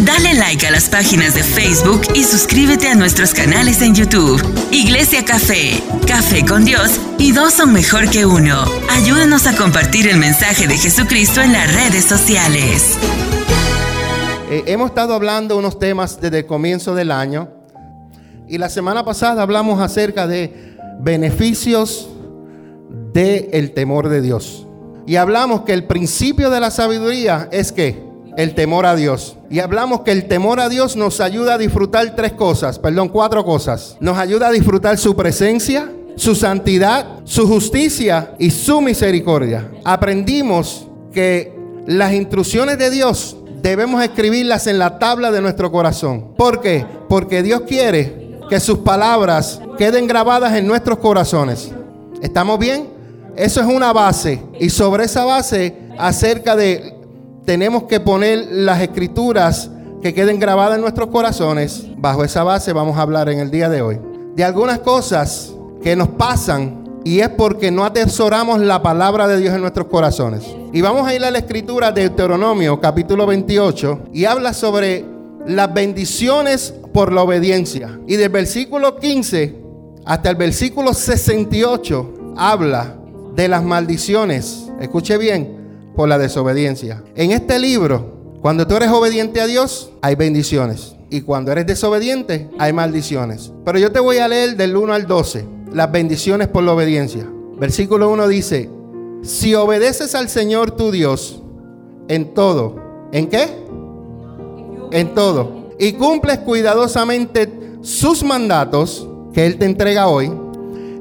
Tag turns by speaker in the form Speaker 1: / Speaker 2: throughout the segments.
Speaker 1: Dale like a las páginas de Facebook y suscríbete a nuestros canales en YouTube. Iglesia Café, Café con Dios y dos son mejor que uno. Ayúdanos a compartir el mensaje de Jesucristo en las redes sociales.
Speaker 2: Eh, hemos estado hablando unos temas desde el comienzo del año y la semana pasada hablamos acerca de beneficios del temor de Dios. Y hablamos que el principio de la sabiduría es que el temor a Dios. Y hablamos que el temor a Dios nos ayuda a disfrutar tres cosas, perdón, cuatro cosas. Nos ayuda a disfrutar su presencia, su santidad, su justicia y su misericordia. Aprendimos que las instrucciones de Dios debemos escribirlas en la tabla de nuestro corazón. ¿Por qué? Porque Dios quiere que sus palabras queden grabadas en nuestros corazones. ¿Estamos bien? Eso es una base. Y sobre esa base, acerca de, tenemos que poner las escrituras que queden grabadas en nuestros corazones. Bajo esa base vamos a hablar en el día de hoy. De algunas cosas que nos pasan y es porque no atesoramos la palabra de Dios en nuestros corazones. Y vamos a ir a la escritura de Deuteronomio capítulo 28 y habla sobre las bendiciones por la obediencia. Y del versículo 15 hasta el versículo 68 habla de las maldiciones, escuche bien, por la desobediencia. En este libro, cuando tú eres obediente a Dios, hay bendiciones. Y cuando eres desobediente, hay maldiciones. Pero yo te voy a leer del 1 al 12, las bendiciones por la obediencia. Versículo 1 dice, si obedeces al Señor tu Dios en todo, ¿en qué? En todo. Y cumples cuidadosamente sus mandatos que Él te entrega hoy,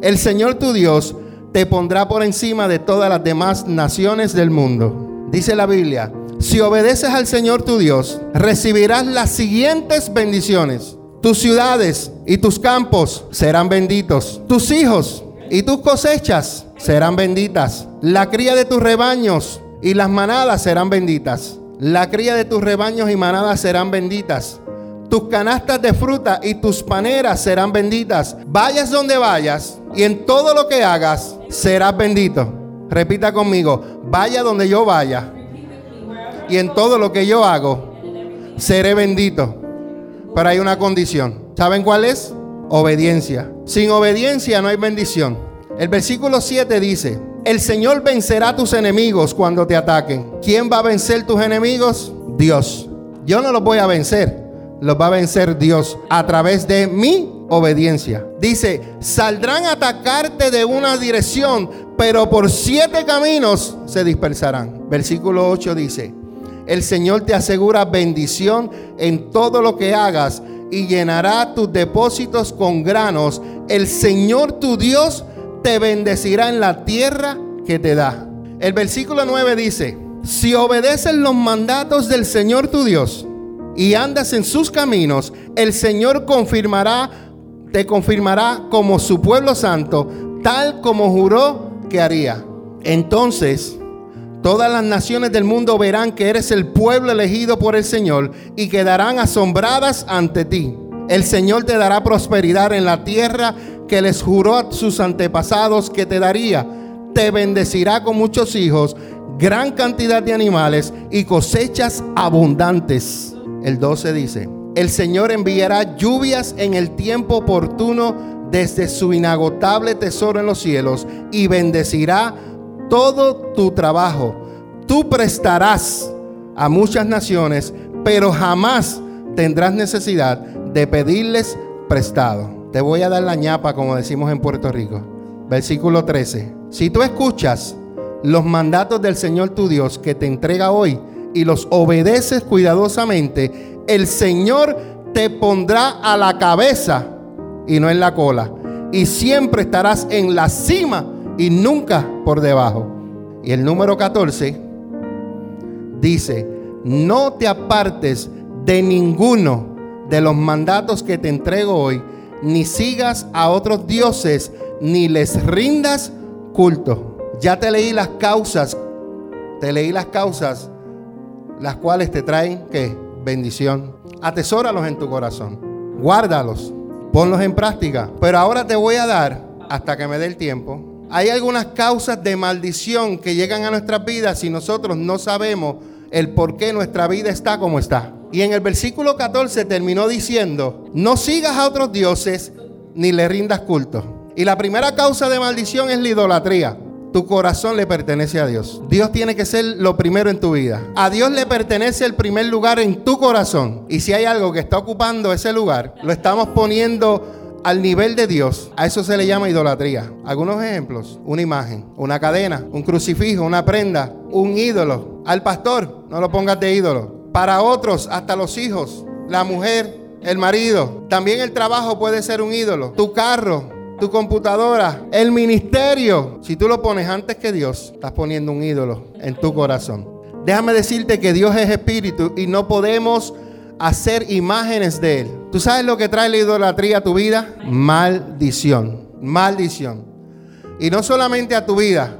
Speaker 2: el Señor tu Dios te pondrá por encima de todas las demás naciones del mundo. Dice la Biblia, si obedeces al Señor tu Dios, recibirás las siguientes bendiciones. Tus ciudades y tus campos serán benditos. Tus hijos y tus cosechas serán benditas. La cría de tus rebaños y las manadas serán benditas. La cría de tus rebaños y manadas serán benditas. Tus canastas de fruta y tus paneras serán benditas. Vayas donde vayas y en todo lo que hagas serás bendito. Repita conmigo, vaya donde yo vaya y en todo lo que yo hago seré bendito. Pero hay una condición. ¿Saben cuál es? Obediencia. Sin obediencia no hay bendición. El versículo 7 dice, el Señor vencerá a tus enemigos cuando te ataquen. ¿Quién va a vencer tus enemigos? Dios. Yo no los voy a vencer los va a vencer Dios a través de mi obediencia. Dice, saldrán a atacarte de una dirección, pero por siete caminos se dispersarán. Versículo 8 dice, el Señor te asegura bendición en todo lo que hagas y llenará tus depósitos con granos. El Señor tu Dios te bendecirá en la tierra que te da. El versículo 9 dice, si obedeces los mandatos del Señor tu Dios, y andas en sus caminos, el Señor confirmará, te confirmará como su pueblo santo, tal como juró que haría. Entonces, todas las naciones del mundo verán que eres el pueblo elegido por el Señor y quedarán asombradas ante ti. El Señor te dará prosperidad en la tierra que les juró a sus antepasados que te daría. Te bendecirá con muchos hijos, gran cantidad de animales y cosechas abundantes el 12 dice, el Señor enviará lluvias en el tiempo oportuno desde su inagotable tesoro en los cielos y bendecirá todo tu trabajo. Tú prestarás a muchas naciones, pero jamás tendrás necesidad de pedirles prestado. Te voy a dar la ñapa, como decimos en Puerto Rico. Versículo 13. Si tú escuchas los mandatos del Señor tu Dios que te entrega hoy, y los obedeces cuidadosamente, el Señor te pondrá a la cabeza y no en la cola. Y siempre estarás en la cima y nunca por debajo. Y el número 14 dice, no te apartes de ninguno de los mandatos que te entrego hoy, ni sigas a otros dioses, ni les rindas culto. Ya te leí las causas, te leí las causas las cuales te traen ¿qué? bendición. Atesóralos en tu corazón. Guárdalos. Ponlos en práctica. Pero ahora te voy a dar, hasta que me dé el tiempo, hay algunas causas de maldición que llegan a nuestras vidas si nosotros no sabemos el por qué nuestra vida está como está. Y en el versículo 14 terminó diciendo, no sigas a otros dioses ni le rindas culto. Y la primera causa de maldición es la idolatría. Tu corazón le pertenece a Dios. Dios tiene que ser lo primero en tu vida. A Dios le pertenece el primer lugar en tu corazón. Y si hay algo que está ocupando ese lugar, lo estamos poniendo al nivel de Dios. A eso se le llama idolatría. Algunos ejemplos. Una imagen, una cadena, un crucifijo, una prenda, un ídolo. Al pastor, no lo pongas de ídolo. Para otros, hasta los hijos, la mujer, el marido. También el trabajo puede ser un ídolo. Tu carro, tu computadora, el ministerio. Si tú lo pones antes que Dios, estás poniendo un ídolo en tu corazón. Déjame decirte que Dios es espíritu y no podemos hacer imágenes de Él. ¿Tú sabes lo que trae la idolatría a tu vida? Maldición. Maldición. Y no solamente a tu vida,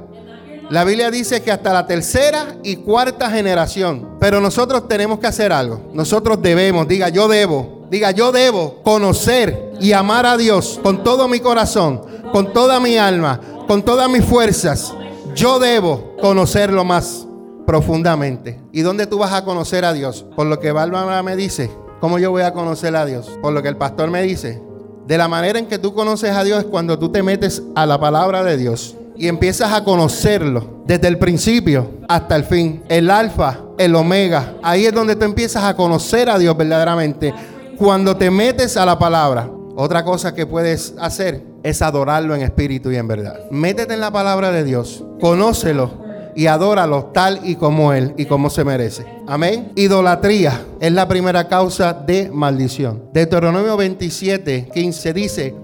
Speaker 2: la Biblia dice que hasta la tercera y cuarta generación. Pero nosotros tenemos que hacer algo. Nosotros debemos, diga yo debo, diga yo debo conocer y amar a Dios con todo mi corazón, con toda mi alma, con todas mis fuerzas. Yo debo conocerlo más profundamente. ¿Y dónde tú vas a conocer a Dios? Por lo que Bárbara me dice. ¿Cómo yo voy a conocer a Dios? Por lo que el pastor me dice. De la manera en que tú conoces a Dios es cuando tú te metes a la palabra de Dios y empiezas a conocerlo desde el principio hasta el fin, el alfa, el omega. Ahí es donde tú empiezas a conocer a Dios verdaderamente. Cuando te metes a la palabra, otra cosa que puedes hacer es adorarlo en espíritu y en verdad. Métete en la palabra de Dios, conócelo y adóralo tal y como Él y como se merece. Amén. Idolatría es la primera causa de maldición. Deuteronomio 27, 15 dice,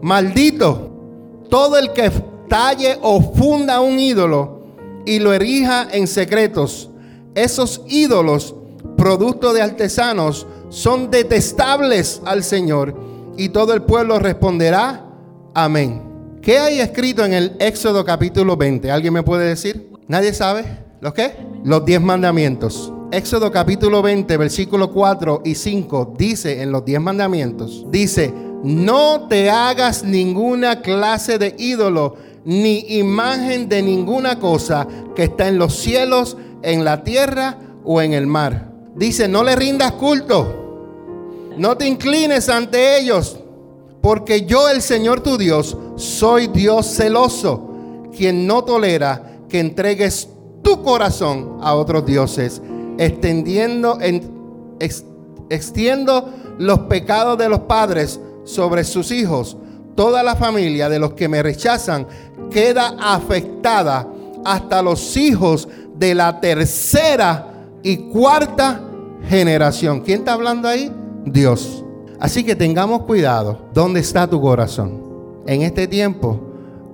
Speaker 2: maldito todo el que talle o funda un ídolo y lo erija en secretos. Esos ídolos, producto de artesanos, son detestables al Señor. Y todo el pueblo responderá, amén. ¿Qué hay escrito en el Éxodo capítulo 20? ¿Alguien me puede decir? ¿Nadie sabe? ¿Los qué? Los diez mandamientos. Éxodo capítulo 20, versículo 4 y 5 dice en los diez mandamientos, dice, no te hagas ninguna clase de ídolo ni imagen de ninguna cosa que está en los cielos, en la tierra o en el mar. Dice, no le rindas culto, no te inclines ante ellos, porque yo el Señor tu Dios soy Dios celoso, quien no tolera que entregues tu corazón a otros dioses, extendiendo, extiendo los pecados de los padres sobre sus hijos. Toda la familia de los que me rechazan queda afectada hasta los hijos de la tercera y cuarta generación. ¿Quién está hablando ahí? Dios. Así que tengamos cuidado. ¿Dónde está tu corazón? En este tiempo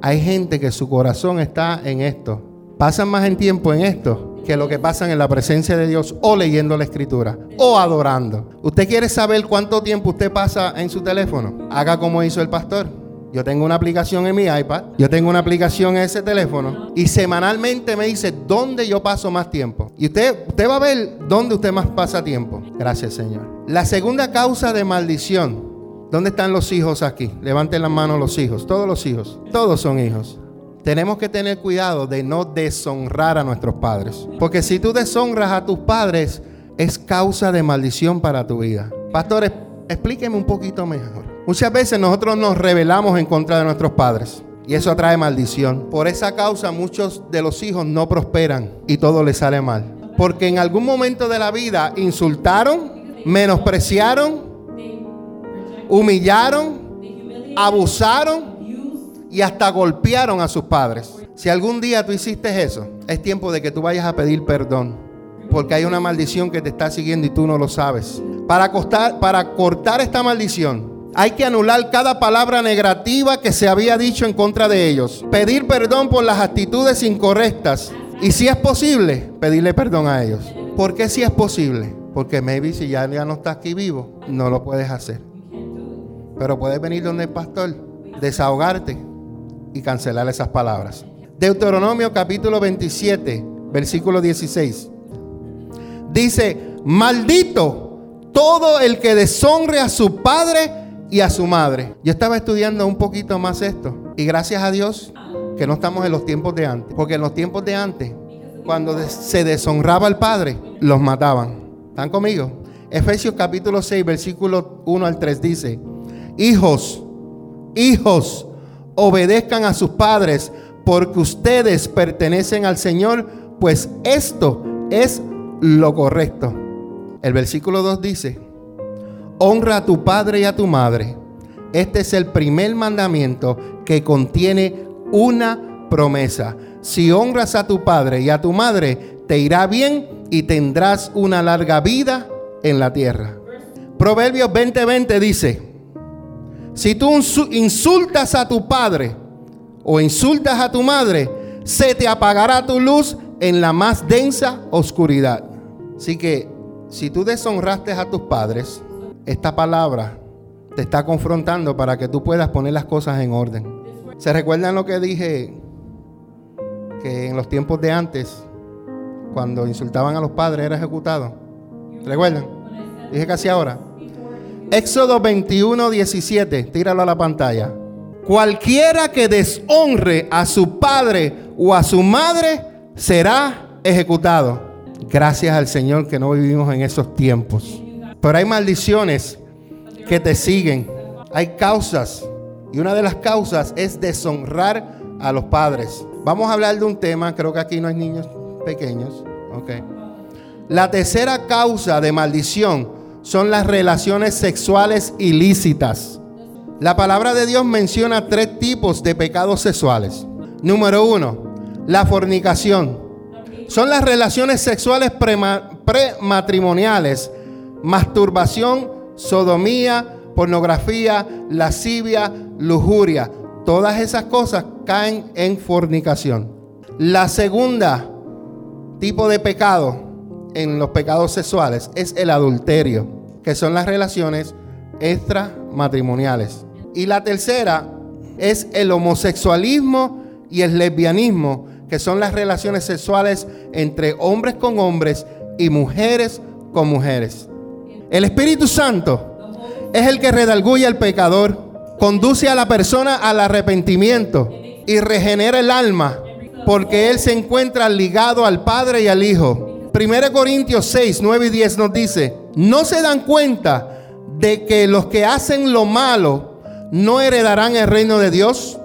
Speaker 2: hay gente que su corazón está en esto. Pasan más tiempo en esto que lo que pasan en la presencia de Dios o leyendo la escritura o adorando. ¿Usted quiere saber cuánto tiempo usted pasa en su teléfono? Haga como hizo el pastor yo tengo una aplicación en mi iPad, yo tengo una aplicación en ese teléfono y semanalmente me dice dónde yo paso más tiempo. Y usted, usted va a ver dónde usted más pasa tiempo. Gracias, Señor. La segunda causa de maldición. ¿Dónde están los hijos aquí? Levanten las manos los hijos. Todos los hijos. Todos son hijos. Tenemos que tener cuidado de no deshonrar a nuestros padres. Porque si tú deshonras a tus padres, es causa de maldición para tu vida. Pastores, explíqueme un poquito mejor. Muchas veces nosotros nos rebelamos en contra de nuestros padres. Y eso atrae maldición. Por esa causa muchos de los hijos no prosperan y todo les sale mal. Porque en algún momento de la vida insultaron, menospreciaron, humillaron, abusaron y hasta golpearon a sus padres. Si algún día tú hiciste eso, es tiempo de que tú vayas a pedir perdón. Porque hay una maldición que te está siguiendo y tú no lo sabes. Para, para cortar esta maldición, hay que anular cada palabra negativa que se había dicho en contra de ellos. Pedir perdón por las actitudes incorrectas. Y si es posible, pedirle perdón a ellos. ¿Por qué si es posible? Porque maybe si ya, ya no está aquí vivo, no lo puedes hacer. Pero puedes venir donde el pastor, desahogarte y cancelar esas palabras. Deuteronomio capítulo 27, versículo 16. Dice, maldito todo el que deshonre a su padre y a su madre. Yo estaba estudiando un poquito más esto y gracias a Dios que no estamos en los tiempos de antes, porque en los tiempos de antes, cuando se deshonraba al padre, los mataban. ¿Están conmigo? Efesios capítulo 6, versículo 1 al 3 dice, hijos, hijos, obedezcan a sus padres porque ustedes pertenecen al Señor, pues esto es lo correcto. El versículo 2 dice, honra a tu padre y a tu madre. Este es el primer mandamiento que contiene una promesa. Si honras a tu padre y a tu madre, te irá bien y tendrás una larga vida en la tierra. Proverbios 20:20 dice, si tú insultas a tu padre o insultas a tu madre, se te apagará tu luz en la más densa oscuridad. Así que si tú deshonraste a tus padres, esta palabra te está confrontando para que tú puedas poner las cosas en orden. ¿Se recuerdan lo que dije? Que en los tiempos de antes, cuando insultaban a los padres, era ejecutado. ¿Recuerdan? Dije casi ahora. Éxodo 21, 17. Tíralo a la pantalla. Cualquiera que deshonre a su padre o a su madre será ejecutado. Gracias al Señor que no vivimos en esos tiempos. Pero hay maldiciones que te siguen. Hay causas. Y una de las causas es deshonrar a los padres. Vamos a hablar de un tema, creo que aquí no hay niños pequeños. Okay. La tercera causa de maldición son las relaciones sexuales ilícitas. La palabra de Dios menciona tres tipos de pecados sexuales. Número uno, la fornicación. Son las relaciones sexuales prematrimoniales, masturbación, sodomía, pornografía, lascivia, lujuria. Todas esas cosas caen en fornicación. La segunda tipo de pecado en los pecados sexuales es el adulterio, que son las relaciones extramatrimoniales. Y la tercera es el homosexualismo y el lesbianismo, que son las relaciones sexuales entre hombres con hombres y mujeres con mujeres. El Espíritu Santo es el que redarguye al pecador, conduce a la persona al arrepentimiento y regenera el alma porque Él se encuentra ligado al Padre y al Hijo. 1 Corintios 6, 9 y 10 nos dice, no se dan cuenta de que los que hacen lo malo no heredarán el reino de Dios.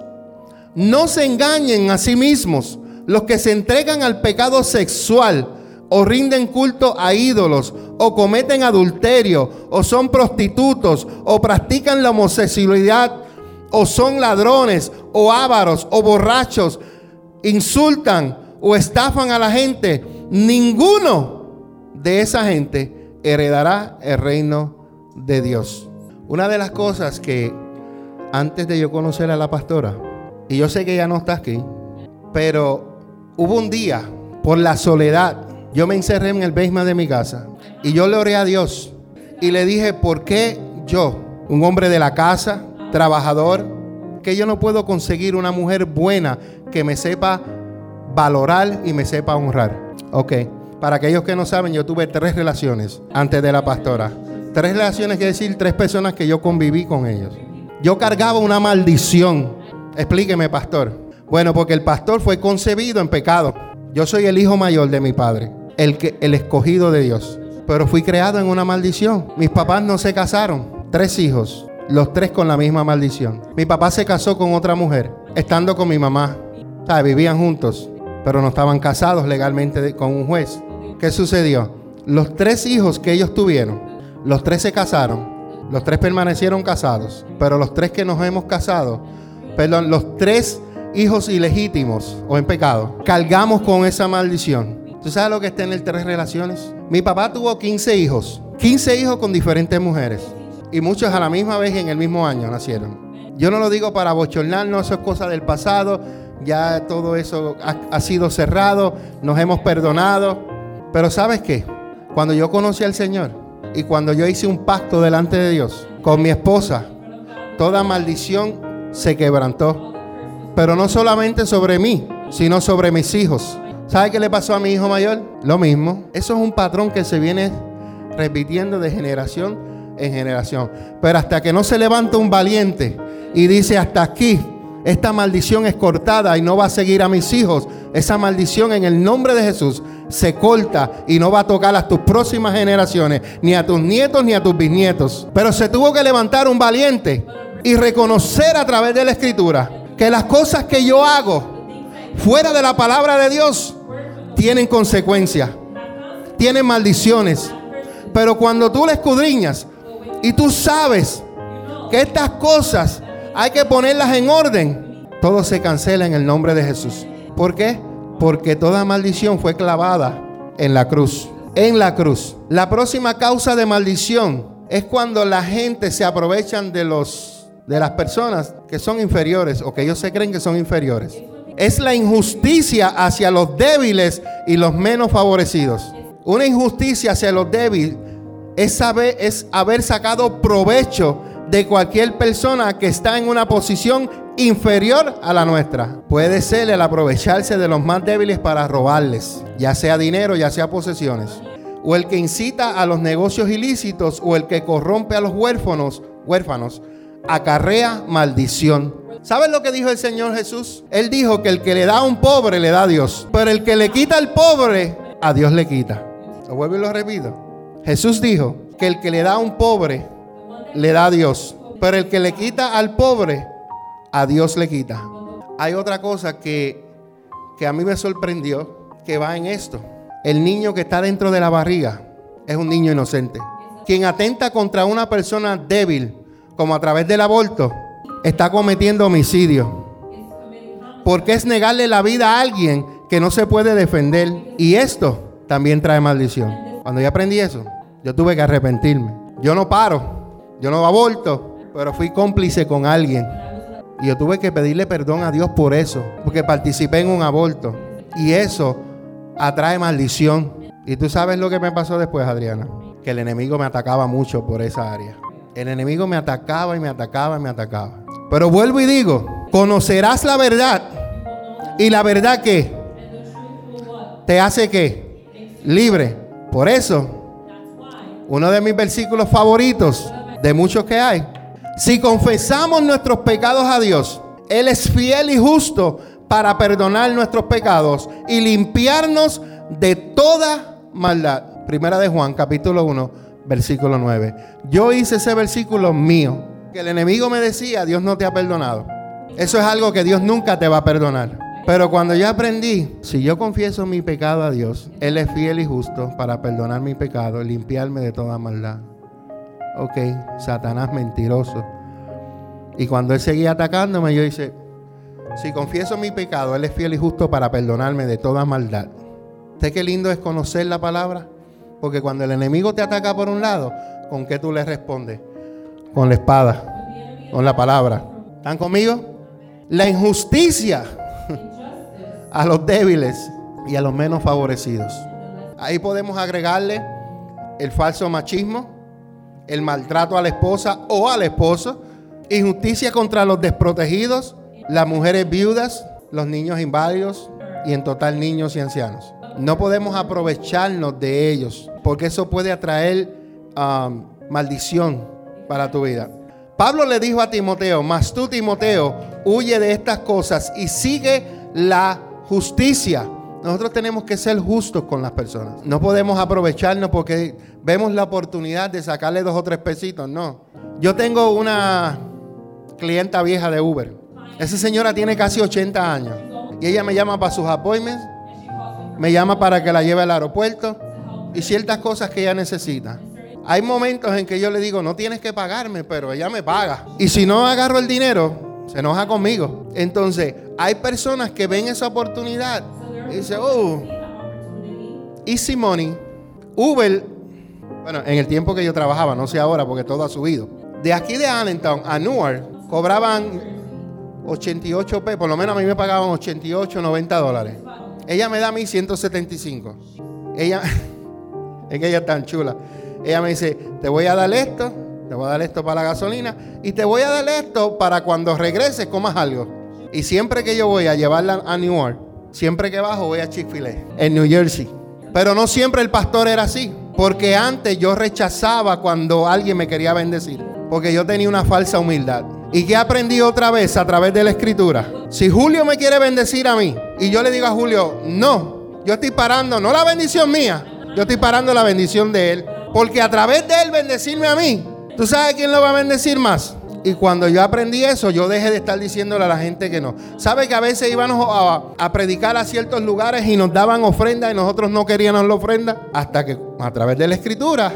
Speaker 2: No se engañen a sí mismos. Los que se entregan al pecado sexual o rinden culto a ídolos o cometen adulterio o son prostitutos o practican la homosexualidad o son ladrones o ávaros o borrachos insultan o estafan a la gente, ninguno de esa gente heredará el reino de Dios. Una de las cosas que antes de yo conocer a la pastora, y yo sé que ella no está aquí, pero hubo un día, por la soledad, yo me encerré en el basement de mi casa y yo le oré a Dios y le dije, ¿por qué yo, un hombre de la casa, trabajador, que yo no puedo conseguir una mujer buena que me sepa valorar y me sepa honrar. Ok, para aquellos que no saben, yo tuve tres relaciones antes de la pastora. Tres relaciones quiere decir tres personas que yo conviví con ellos. Yo cargaba una maldición. Explíqueme, pastor. Bueno, porque el pastor fue concebido en pecado. Yo soy el hijo mayor de mi padre, el, que, el escogido de Dios. Pero fui creado en una maldición. Mis papás no se casaron. Tres hijos los tres con la misma maldición. Mi papá se casó con otra mujer, estando con mi mamá. O vivían juntos, pero no estaban casados legalmente con un juez. ¿Qué sucedió? Los tres hijos que ellos tuvieron, los tres se casaron, los tres permanecieron casados, pero los tres que nos hemos casado, perdón, los tres hijos ilegítimos o en pecado, cargamos con esa maldición. ¿Tú sabes lo que es tener tres relaciones? Mi papá tuvo 15 hijos, 15 hijos con diferentes mujeres y muchos a la misma vez en el mismo año nacieron. Yo no lo digo para bochornarnos, eso es cosa del pasado, ya todo eso ha, sido cerrado, nos hemos perdonado. Pero ¿sabes qué? Cuando yo conocí al Señor y cuando yo hice un pacto delante de Dios con mi esposa, toda maldición se quebrantó. Pero no solamente sobre mí, sino sobre mis hijos. ¿Sabe qué le pasó a mi hijo mayor? Lo mismo. Eso es un patrón que se viene repitiendo de generación en generación. Pero hasta que no se levanta un valiente y dice hasta aquí, esta maldición es cortada y no va a seguir a mis hijos, esa maldición en el nombre de Jesús se corta y no va a tocar a tus próximas generaciones, ni a tus nietos ni a tus bisnietos. Pero se tuvo que levantar un valiente y reconocer a través de la escritura que las cosas que yo hago fuera de la palabra de Dios tienen consecuencias, tienen maldiciones. Pero cuando tú le escudriñas y tú sabes que estas cosas hay que ponerlas en orden, todo se cancela en el nombre de Jesús. ¿Por qué? Porque toda maldición fue clavada en la cruz. En la cruz. La próxima causa de maldición es cuando la gente se aprovechan de los de las personas que son inferiores o que ellos se creen que son inferiores. Es la injusticia hacia los débiles y los menos favorecidos. Una injusticia hacia los débiles es, saber, es haber sacado provecho de cualquier persona que está en una posición inferior a la nuestra. Puede ser el aprovecharse de los más débiles para robarles, ya sea dinero, ya sea posesiones. O el que incita a los negocios ilícitos o el que corrompe a los huérfanos, huérfanos, acarrea maldición. ¿Sabes lo que dijo el Señor Jesús? Él dijo que el que le da a un pobre le da a Dios, pero el que le quita al pobre, a Dios le quita. Lo vuelvo y lo repito. Jesús dijo que el que le da a un pobre le da a Dios, pero el que le quita al pobre, a Dios le quita. Hay otra cosa que, que a mí me sorprendió, que va en esto. El niño que está dentro de la barriga es un niño inocente. Quien atenta contra una persona débil, como a través del aborto, está cometiendo homicidio. Porque es negarle la vida a alguien que no se puede defender. Y esto también trae maldición. Cuando yo aprendí eso, yo tuve que arrepentirme. Yo no paro, yo no aborto, pero fui cómplice con alguien. Y yo tuve que pedirle perdón a Dios por eso, porque participé en un aborto. Y eso atrae maldición. Y tú sabes lo que me pasó después, Adriana, que el enemigo me atacaba mucho por esa área. El enemigo me atacaba y me atacaba y me atacaba. Pero vuelvo y digo, conocerás la verdad. Y la verdad que te hace que libre. Por eso, uno de mis versículos favoritos, de muchos que hay, si confesamos nuestros pecados a Dios, Él es fiel y justo para perdonar nuestros pecados y limpiarnos de toda maldad. Primera de Juan, capítulo 1 versículo 9. Yo hice ese versículo mío. Que el enemigo me decía, Dios no te ha perdonado. Eso es algo que Dios nunca te va a perdonar. Pero cuando yo aprendí, si yo confieso mi pecado a Dios, Él es fiel y justo para perdonar mi pecado y limpiarme de toda maldad. Ok, Satanás mentiroso. Y cuando Él seguía atacándome, yo dice, si confieso mi pecado, Él es fiel y justo para perdonarme de toda maldad. ¿Usted qué lindo es conocer la palabra? Porque cuando el enemigo te ataca por un lado, ¿con qué tú le respondes? Con la espada, con la palabra. ¿Están conmigo? La injusticia a los débiles y a los menos favorecidos. Ahí podemos agregarle el falso machismo, el maltrato a la esposa o al esposo, injusticia contra los desprotegidos, las mujeres viudas, los niños inválidos y en total niños y ancianos. No podemos aprovecharnos de ellos, porque eso puede atraer um, maldición para tu vida. Pablo le dijo a Timoteo, mas tú Timoteo, huye de estas cosas y sigue la justicia. Nosotros tenemos que ser justos con las personas. No podemos aprovecharnos porque vemos la oportunidad de sacarle dos o tres pesitos. No. Yo tengo una clienta vieja de Uber. Esa señora tiene casi 80 años. Y ella me llama para sus appointments me llama para que la lleve al aeropuerto y ciertas cosas que ella necesita. Hay momentos en que yo le digo, no tienes que pagarme, pero ella me paga. Y si no agarro el dinero, se enoja conmigo. Entonces, hay personas que ven esa oportunidad y dicen, oh, easy money. Uber, bueno, en el tiempo que yo trabajaba, no sé ahora porque todo ha subido. De aquí de Allentown a Newark cobraban 88 pesos, por lo menos a mí me pagaban 88, 90 dólares. Ella me da a mí 175. Ella, es que ella es tan chula. Ella me dice, te voy a dar esto, te voy a dar esto para la gasolina y te voy a dar esto para cuando regreses comas algo. Y siempre que yo voy a llevarla a New York, siempre que bajo voy a Chick-fil-A en New Jersey. Pero no siempre el pastor era así, porque antes yo rechazaba cuando alguien me quería bendecir, porque yo tenía una falsa humildad. ¿Y qué aprendí otra vez a través de la escritura? Si Julio me quiere bendecir a mí y yo le digo a Julio, no, Yo estoy parando, no la bendición mía, yo estoy parando la bendición de Él. Porque a través de Él bendecirme a mí, ¿tú sabes quién lo va a bendecir más? Y cuando yo aprendí eso, yo dejé de estar diciéndole a la gente que no. ¿Sabe que a veces íbamos a, predicar a ciertos lugares y nos daban ofrenda y nosotros no queríamos la ofrenda? Hasta que a través de la escritura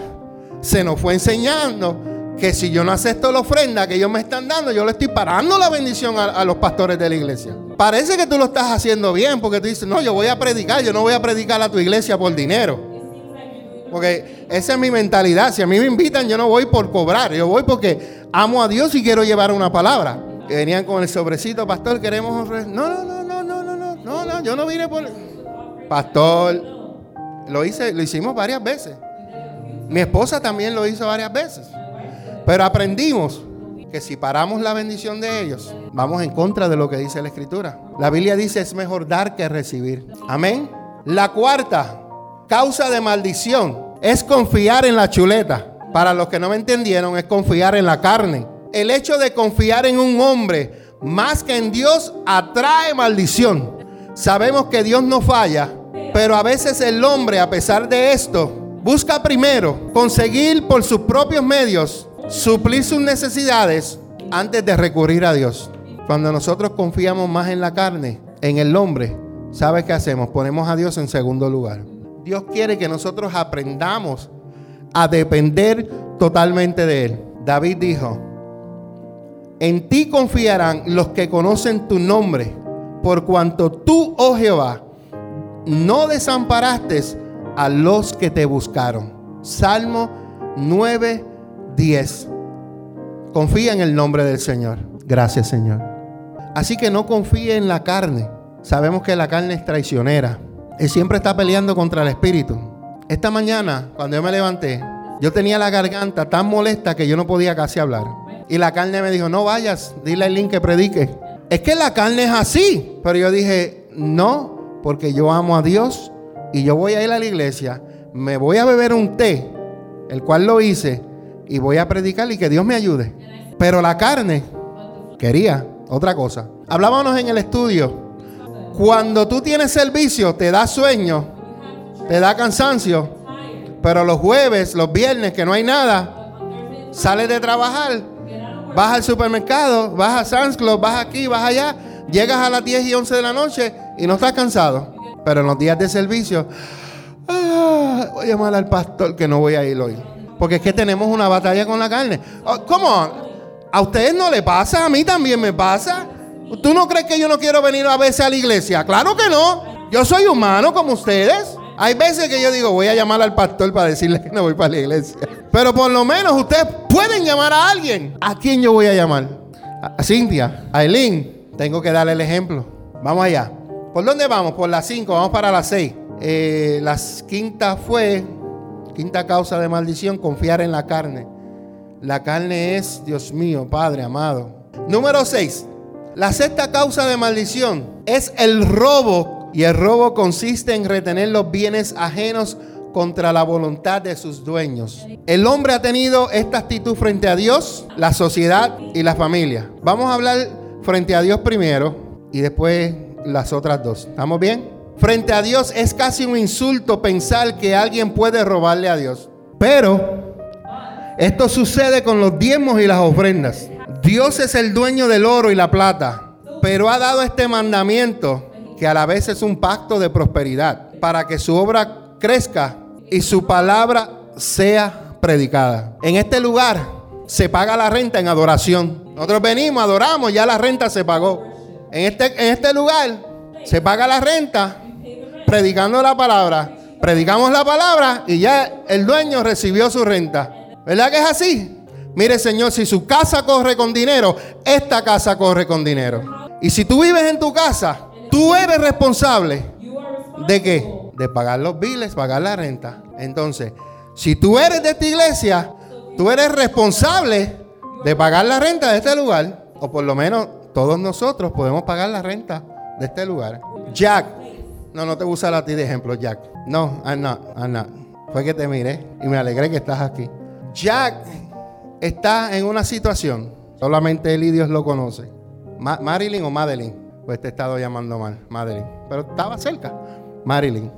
Speaker 2: se nos fue enseñando que si yo no acepto la ofrenda que ellos me están dando, yo le estoy parando la bendición a, los pastores de la iglesia. Parece que tú lo estás haciendo bien porque tú dices, no, yo voy a predicar, yo no voy a predicar a tu iglesia por dinero. Porque esa es mi mentalidad. Si a mí me invitan, yo no voy por cobrar, yo voy porque amo a Dios y quiero llevar una palabra. Venían con el sobrecito, pastor, queremos... No, no, no, no, no, no, no, no, no, yo no vine por... Pastor, lo hice, lo hicimos varias veces. Mi esposa también lo hizo varias veces. Pero aprendimos que si paramos la bendición de ellos, vamos en contra de lo que dice la escritura. La Biblia dice es mejor dar que recibir. Amén. La cuarta causa de maldición es confiar en la chuleta. Para los que no me entendieron, es confiar en la carne. El hecho de confiar en un hombre más que en Dios atrae maldición. Sabemos que Dios no falla, pero a veces el hombre, a pesar de esto, busca primero conseguir por sus propios medios suplir sus necesidades antes de recurrir a Dios. Cuando nosotros confiamos más en la carne, en el hombre, ¿sabe qué hacemos? Ponemos a Dios en segundo lugar. Dios quiere que nosotros aprendamos a depender totalmente de Él. David dijo, en ti confiarán los que conocen tu nombre, por cuanto tú, oh Jehová, no desamparaste a los que te buscaron. Salmo 9, 10. Confía en el nombre del Señor. Gracias, Señor. Así que no confíe en la carne. Sabemos que la carne es traicionera. Él siempre está peleando contra el espíritu. Esta mañana, cuando yo me levanté, yo tenía la garganta tan molesta que yo no podía casi hablar. Y la carne me dijo, no vayas, dile a link que predique. Es que la carne es así. Pero yo dije, no, porque yo amo a Dios y yo voy a ir a la iglesia, me voy a beber un té, el cual lo hice, y voy a predicar y que Dios me ayude. Pero la carne quería otra cosa. Hablábamos en el estudio. Cuando tú tienes servicio, te da sueño, te da cansancio. Pero los jueves, los viernes, que no hay nada, sales de trabajar, vas al supermercado, vas a Sam's Club, vas aquí, vas allá, llegas a las 10 y 11 de la noche y no estás cansado. Pero en los días de servicio, ah, voy a llamar al pastor que no voy a ir hoy. Porque es que tenemos una batalla con la carne. Oh, ¿Cómo? ¿A ustedes no le pasa? A mí también me pasa. ¿Tú no crees que yo no quiero venir a veces a la iglesia? Claro que no. Yo soy humano como ustedes. Hay veces que yo digo, voy a llamar al pastor para decirle que no voy para la iglesia. Pero por lo menos ustedes pueden llamar a alguien. ¿A quién yo voy a llamar? A Cintia, a Eileen. Tengo que darle el ejemplo. Vamos allá. ¿Por dónde vamos? Por las 5, vamos para las 6. Eh, las quinta fue Quinta causa de maldición, confiar en la carne. La carne es, Dios mío, Padre amado. Número 6. La sexta causa de maldición es el robo. Y el robo consiste en retener los bienes ajenos contra la voluntad de sus dueños. El hombre ha tenido esta actitud frente a Dios, la sociedad y la familia. Vamos a hablar frente a Dios primero y después las otras dos. ¿Estamos bien? Frente a Dios es casi un insulto pensar que alguien puede robarle a Dios. Pero esto sucede con los diezmos y las ofrendas. Dios es el dueño del oro y la plata, pero ha dado este mandamiento que a la vez es un pacto de prosperidad para que su obra crezca y su palabra sea predicada. En este lugar se paga la renta en adoración. Nosotros venimos, adoramos, ya la renta se pagó. En este, en este lugar se paga la renta predicando la palabra. Predicamos la palabra y ya el dueño recibió su renta. ¿Verdad que es así? Mire, Señor, si su casa corre con dinero, esta casa corre con dinero. Y si tú vives en tu casa, tú eres responsable de qué? De pagar los biles, pagar la renta. Entonces, si tú eres de esta iglesia, tú eres responsable de pagar la renta de este lugar. O por lo menos todos nosotros podemos pagar la renta de este lugar. Jack, no, no te voy a usar a ti de ejemplo, Jack. No, I'm not, I'm not. Fue que te miré y me alegré que estás aquí. Jack está en una situación, solamente él y Dios lo conoce. Marilyn o Madeline, pues te he estado llamando mal, Madeline. Pero estaba cerca, Marilyn.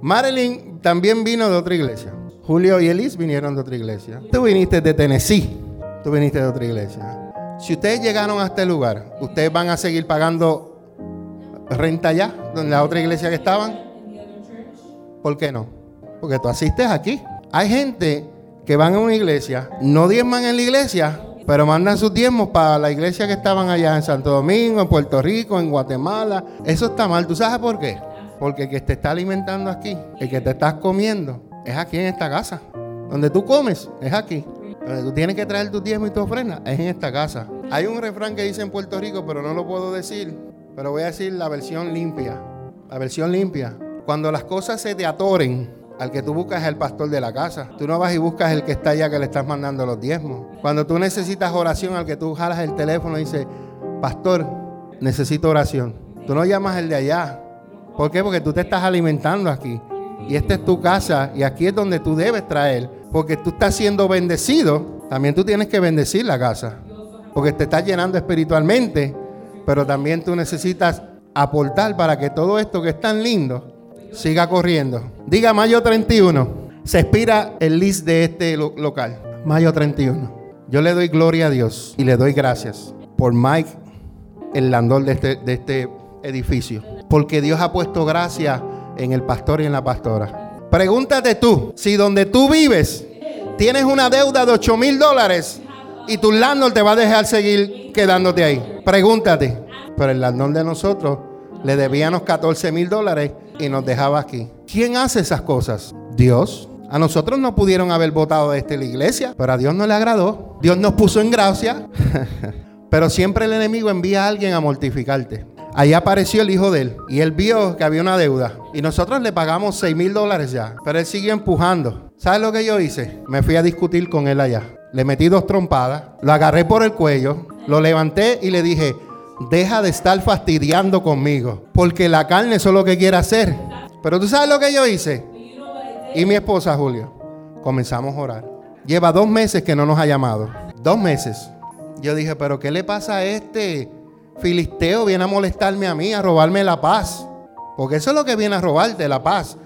Speaker 2: Marilyn también vino de otra iglesia. Julio y Elis vinieron de otra iglesia. Tú viniste de Tennessee. Tú viniste de otra iglesia. Si ustedes llegaron a este lugar, ¿ustedes van a seguir pagando renta allá, donde la otra iglesia que estaban? ¿Por qué no? Porque tú asistes aquí. Hay gente que van a una iglesia, no diezman en la iglesia, pero mandan sus diezmos para la iglesia que estaban allá en Santo Domingo, en Puerto Rico, en Guatemala. Eso está mal. ¿Tú sabes por qué? Porque el que te está alimentando aquí, el que te estás comiendo, es aquí en esta casa. Donde tú comes, es aquí. Donde tú tienes que traer tus diezmos y tu ofrenda, es en esta casa. Hay un refrán que dice en Puerto Rico, pero no lo puedo decir. Pero voy a decir la versión limpia. La versión limpia. Cuando las cosas se te atoren, al que tú buscas es el pastor de la casa. Tú no vas y buscas el que está allá que le estás mandando los diezmos. Cuando tú necesitas oración, al que tú jalas el teléfono y dices, pastor, necesito oración. Tú no llamas el de allá. ¿Por qué? Porque tú te estás alimentando aquí. Y esta es tu casa y aquí es donde tú debes traer. Porque tú estás siendo bendecido. También tú tienes que bendecir la casa. Porque te estás llenando espiritualmente. Pero también tú necesitas aportar para que todo esto que es tan lindo siga corriendo. Diga mayo 31. Se expira el list de este local. Mayo 31. Yo le doy gloria a Dios y le doy gracias por Mike, el landor de este, de este edificio. Porque Dios ha puesto gracia en el pastor y en la pastora. Pregúntate tú, si donde tú vives tienes una deuda de 8 mil dólares y tu landlord te va a dejar seguir quedándote ahí. Pregúntate. Pero el landlord de nosotros le debíamos 14 mil dólares y nos dejaba aquí. ¿Quién hace esas cosas? Dios. A nosotros no pudieron haber votado de esta la iglesia, pero a Dios no le agradó. Dios nos puso en gracia. pero siempre el enemigo envía a alguien a mortificarte. Ahí apareció el hijo de él y él vio que había una deuda. Y nosotros le pagamos 6 mil dólares ya. Pero él siguió empujando. ¿Sabes lo que yo hice? Me fui a discutir con él allá. Le metí dos trompadas, lo agarré por el cuello, lo levanté y le dije, deja de estar fastidiando conmigo, porque la carne es lo que quiere hacer. Pero tú sabes lo que yo hice. Y mi esposa Julio, comenzamos a orar. Lleva dos meses que no nos ha llamado. Dos meses. Yo dije, pero ¿qué le pasa a este filisteo? Viene a molestarme a mí, a robarme la paz. Porque eso es lo que viene a robarte, la paz.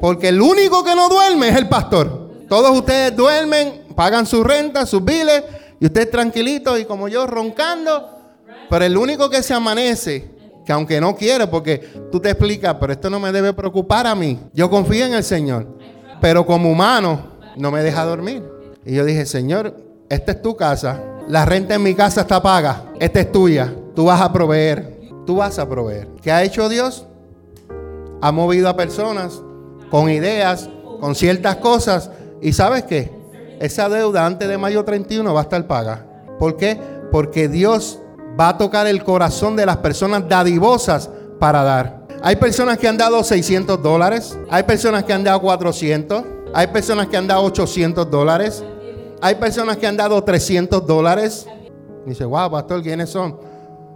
Speaker 2: Porque el único que no duerme es el pastor. Todos ustedes duermen, pagan su renta, sus biles, y usted tranquilito y como yo roncando pero el único que se amanece, que aunque no quiere, porque tú te explicas, pero esto no me debe preocupar a mí. Yo confío en el Señor. Pero como humano, no me deja dormir. Y yo dije, Señor, esta es tu casa. La renta en mi casa está paga. Esta es tuya. Tú vas a proveer. Tú vas a proveer. ¿Qué ha hecho Dios? Ha movido a personas con ideas, con ciertas cosas. ¿Y sabes qué? Esa deuda antes de mayo 31 va a estar paga. ¿Por qué? Porque Dios va a tocar el corazón de las personas dadivosas para dar. Hay personas que han dado 600 dólares, hay personas que han dado 400, hay personas que han dado 800 dólares, hay personas que han dado 300 dólares. dice, wow, pastor, ¿quiénes son?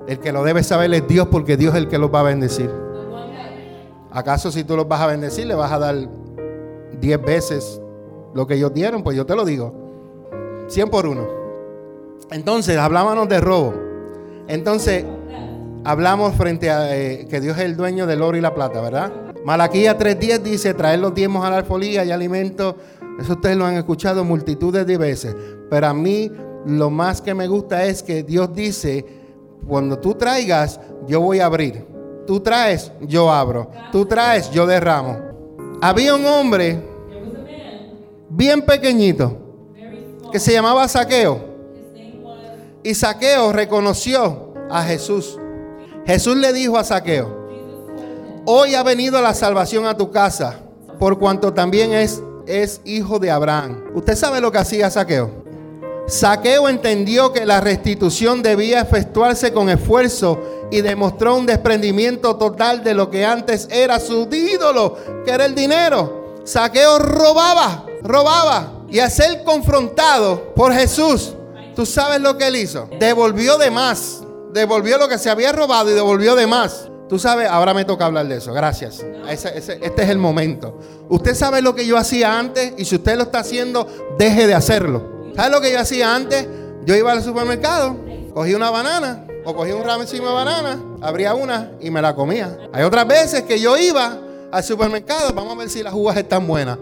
Speaker 2: El que lo debe saber es Dios porque Dios es el que los va a bendecir. ¿Acaso si tú los vas a bendecir le vas a dar 10 veces lo que ellos dieron? Pues yo te lo digo. 100 por uno. Entonces, hablábamos de robo. Entonces, hablamos frente a eh, que Dios es el dueño del oro y la plata, ¿verdad? Malaquía 3.10 dice, traer los diezmos a la alfolía y alimento. Eso ustedes lo han escuchado multitudes de veces. Pero a mí lo más que me gusta es que Dios dice, cuando tú traigas, yo voy a abrir. Tú traes, yo abro. Tú traes, yo derramo. Había un hombre bien pequeñito que se llamaba Saqueo. Y Saqueo reconoció a Jesús. Jesús le dijo a Saqueo, hoy ha venido la salvación a tu casa, por cuanto también es, es hijo de Abraham. ¿Usted sabe lo que hacía Saqueo? Saqueo entendió que la restitución debía efectuarse con esfuerzo y demostró un desprendimiento total de lo que antes era su ídolo, que era el dinero. Saqueo robaba, robaba. Y a ser confrontado por Jesús, ¿Tú sabes lo que él hizo? Devolvió de más. Devolvió lo que se había robado y devolvió de más. Tú sabes, ahora me toca hablar de eso. Gracias. este es el momento. Usted sabe lo que yo hacía antes y si usted lo está haciendo, deje de hacerlo. ¿Sabe lo que yo hacía antes? Yo iba al supermercado, cogía una banana o cogía un ramo encima de banana, abría una y me la comía. Hay otras veces que yo iba al supermercado, vamos a ver si las uvas están buenas.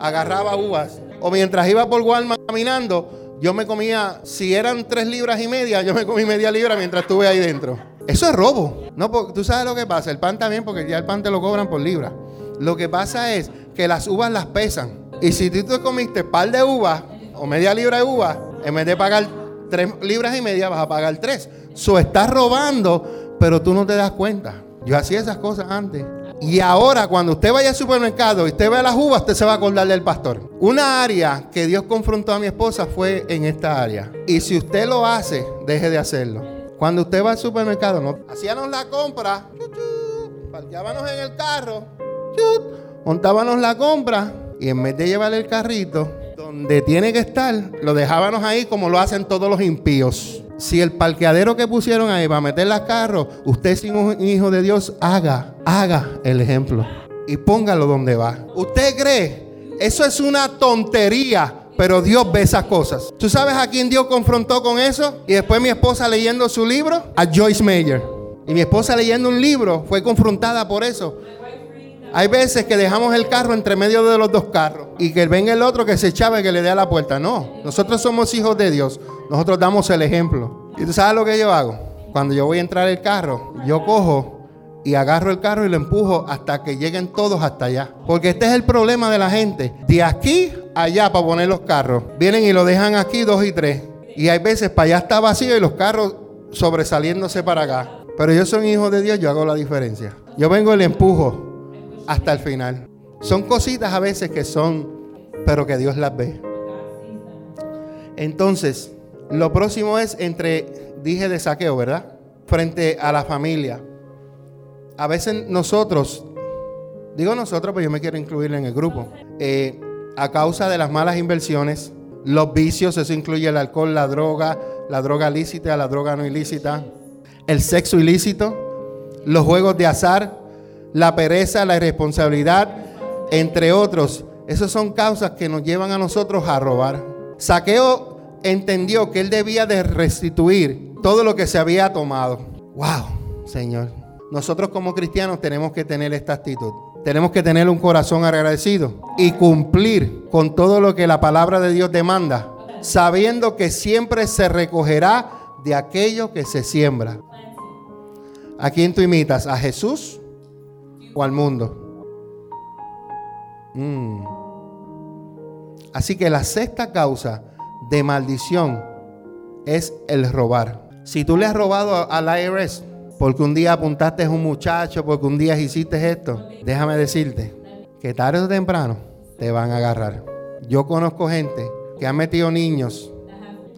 Speaker 2: Agarraba uvas. O mientras iba por Walmart caminando, yo me comía, si eran tres libras y media, yo me comí media libra mientras estuve ahí dentro. Eso es robo. No, porque tú sabes lo que pasa. El pan también, porque ya el pan te lo cobran por libra. Lo que pasa es que las uvas las pesan. Y si tú te comiste par de uvas o media libra de uvas, en vez de pagar tres libras y media, vas a pagar tres. So estás robando, pero tú no te das cuenta. Yo hacía esas cosas antes. Y ahora, cuando usted vaya al supermercado y usted ve las uvas, usted se va a acordar del pastor. Una área que Dios confrontó a mi esposa fue en esta área. Y si usted lo hace, deje de hacerlo. Cuando usted va al supermercado, hacíamos la compra, parqueábamos en el carro, montábamos la compra y en vez de llevarle el carrito donde tiene que estar, lo dejábamos ahí como lo hacen todos los impíos. Si el parqueadero que pusieron ahí va a meter las carros, usted sin un hijo de Dios, haga, haga el ejemplo y póngalo donde va. ¿Usted cree? Eso es una tontería. Pero Dios ve esas cosas. ¿Tú sabes a quién Dios confrontó con eso? Y después mi esposa leyendo su libro, a Joyce Mayer. Y mi esposa leyendo un libro fue confrontada por eso. Hay veces que dejamos el carro entre medio de los dos carros y que venga el otro que se y que le dé a la puerta. No, nosotros somos hijos de Dios. Nosotros damos el ejemplo. ¿Y tú sabes lo que yo hago? Cuando yo voy a entrar el carro, yo cojo y agarro el carro y lo empujo hasta que lleguen todos hasta allá. Porque este es el problema de la gente. De aquí a allá para poner los carros. Vienen y lo dejan aquí dos y tres. Y hay veces para allá está vacío y los carros sobresaliéndose para acá. Pero yo soy hijo de Dios, yo hago la diferencia. Yo vengo y le empujo hasta el final. Son cositas a veces que son, pero que Dios las ve. Entonces, lo próximo es entre, dije de saqueo, ¿verdad? Frente a la familia a veces nosotros, digo nosotros, pero yo me quiero incluir en el grupo, eh, a causa de las malas inversiones, los vicios, eso incluye el alcohol, la droga, la droga lícita, la droga no ilícita, el sexo ilícito, los juegos de azar, la pereza, la irresponsabilidad, entre otros. Esas son causas que nos llevan a nosotros a robar. Saqueo entendió que él debía de restituir todo lo que se había tomado. Wow, Señor. Nosotros como cristianos tenemos que tener esta actitud. Tenemos que tener un corazón agradecido y cumplir con todo lo que la palabra de Dios demanda, sabiendo que siempre se recogerá de aquello que se siembra. ¿A quién tú imitas? ¿A Jesús o al mundo? Mm. Así que la sexta causa de maldición es el robar. Si tú le has robado al IRS, porque un día apuntaste a un muchacho, porque un día hiciste esto, déjame decirte que tarde o temprano te van a agarrar. Yo conozco gente que ha metido niños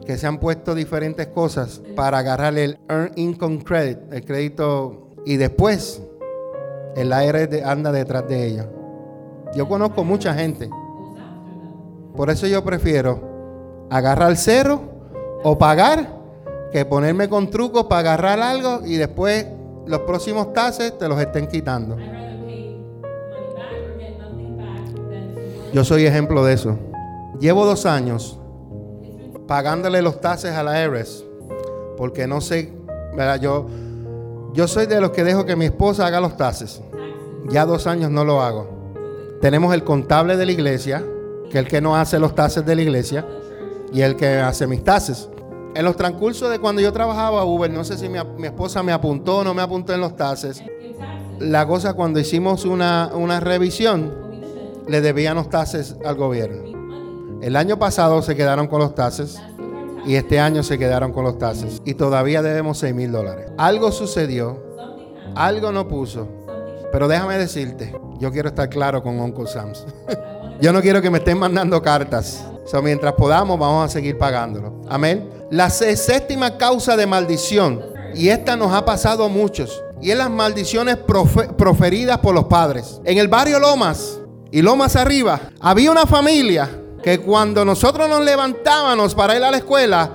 Speaker 2: que se han puesto diferentes cosas para agarrarle el Earn Income Credit, el crédito, y después el AR anda detrás de ellos. Yo conozco mucha gente. Por eso yo prefiero agarrar cero o pagar que ponerme con trucos para agarrar algo y después los próximos tases te los estén quitando. Yo soy ejemplo de eso. Llevo dos años pagándole los tases a la porque no sé, Yo, yo soy de los que dejo que mi esposa haga los tases. Ya dos años no lo hago. Tenemos el contable de la iglesia, que es el que no hace los tases de la iglesia, y el que hace mis tases. En los transcursos de cuando yo trabajaba Uber, no sé si mi, esposa me apuntó o no me apuntó en los tases. La cosa cuando hicimos una, una revisión, le debían los tases al gobierno. El año pasado se quedaron con los tases y este año se quedaron con los tases. Y todavía debemos 6 mil dólares. Algo sucedió, algo no puso. Pero déjame decirte, yo quiero estar claro con Uncle Sams. yo no quiero que me estén mandando cartas. So, mientras podamos, vamos a seguir pagándolo. Amén. La séptima causa de maldición, y esta nos ha pasado a muchos, y es las maldiciones proferidas por los padres. En el barrio Lomas y Lomas arriba, había una familia que cuando nosotros nos levantábamos para ir a la escuela,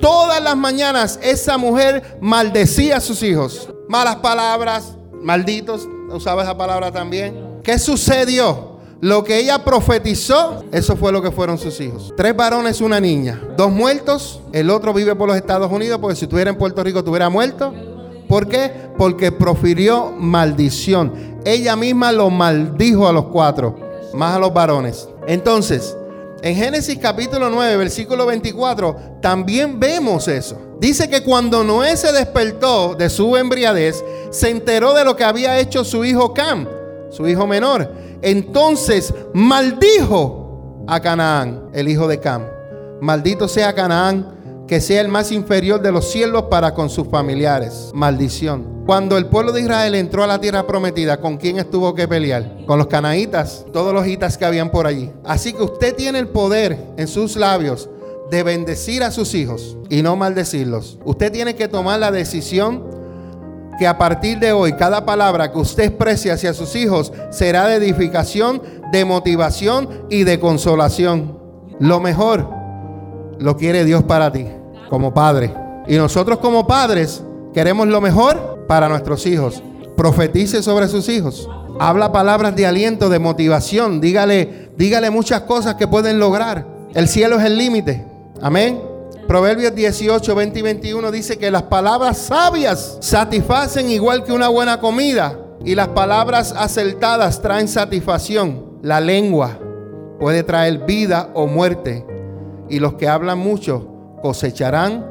Speaker 2: todas las mañanas esa mujer maldecía a sus hijos. Malas palabras, malditos, usaba esa palabra también. ¿Qué sucedió? Lo que ella profetizó, eso fue lo que fueron sus hijos. Tres varones, una niña. Dos muertos, el otro vive por los Estados Unidos, porque si estuviera en Puerto Rico estuviera muerto. ¿Por qué? Porque profirió maldición. Ella misma lo maldijo a los cuatro, más a los varones. Entonces, en Génesis capítulo 9, versículo 24, también vemos eso. Dice que cuando Noé se despertó de su embriaguez, se enteró de lo que había hecho su hijo Cam, su hijo menor. Entonces maldijo a Canaán, el hijo de Cam. Maldito sea Canaán que sea el más inferior de los cielos para con sus familiares. Maldición. Cuando el pueblo de Israel entró a la tierra prometida, ¿con quién estuvo que pelear? Con los canaítas, todos los hitas que habían por allí. Así que usted tiene el poder en sus labios de bendecir a sus hijos y no maldecirlos. Usted tiene que tomar la decisión que a partir de hoy cada palabra que usted exprese hacia sus hijos será de edificación, de motivación y de consolación. Lo mejor lo quiere Dios para ti como padre. Y nosotros como padres queremos lo mejor para nuestros hijos. Profetice sobre sus hijos. Habla palabras de aliento, de motivación. Dígale, dígale muchas cosas que pueden lograr. El cielo es el límite. Amén. Proverbios 18, 20 y 21 dice que las palabras sabias satisfacen igual que una buena comida y las palabras acertadas traen satisfacción. La lengua puede traer vida o muerte y los que hablan mucho cosecharán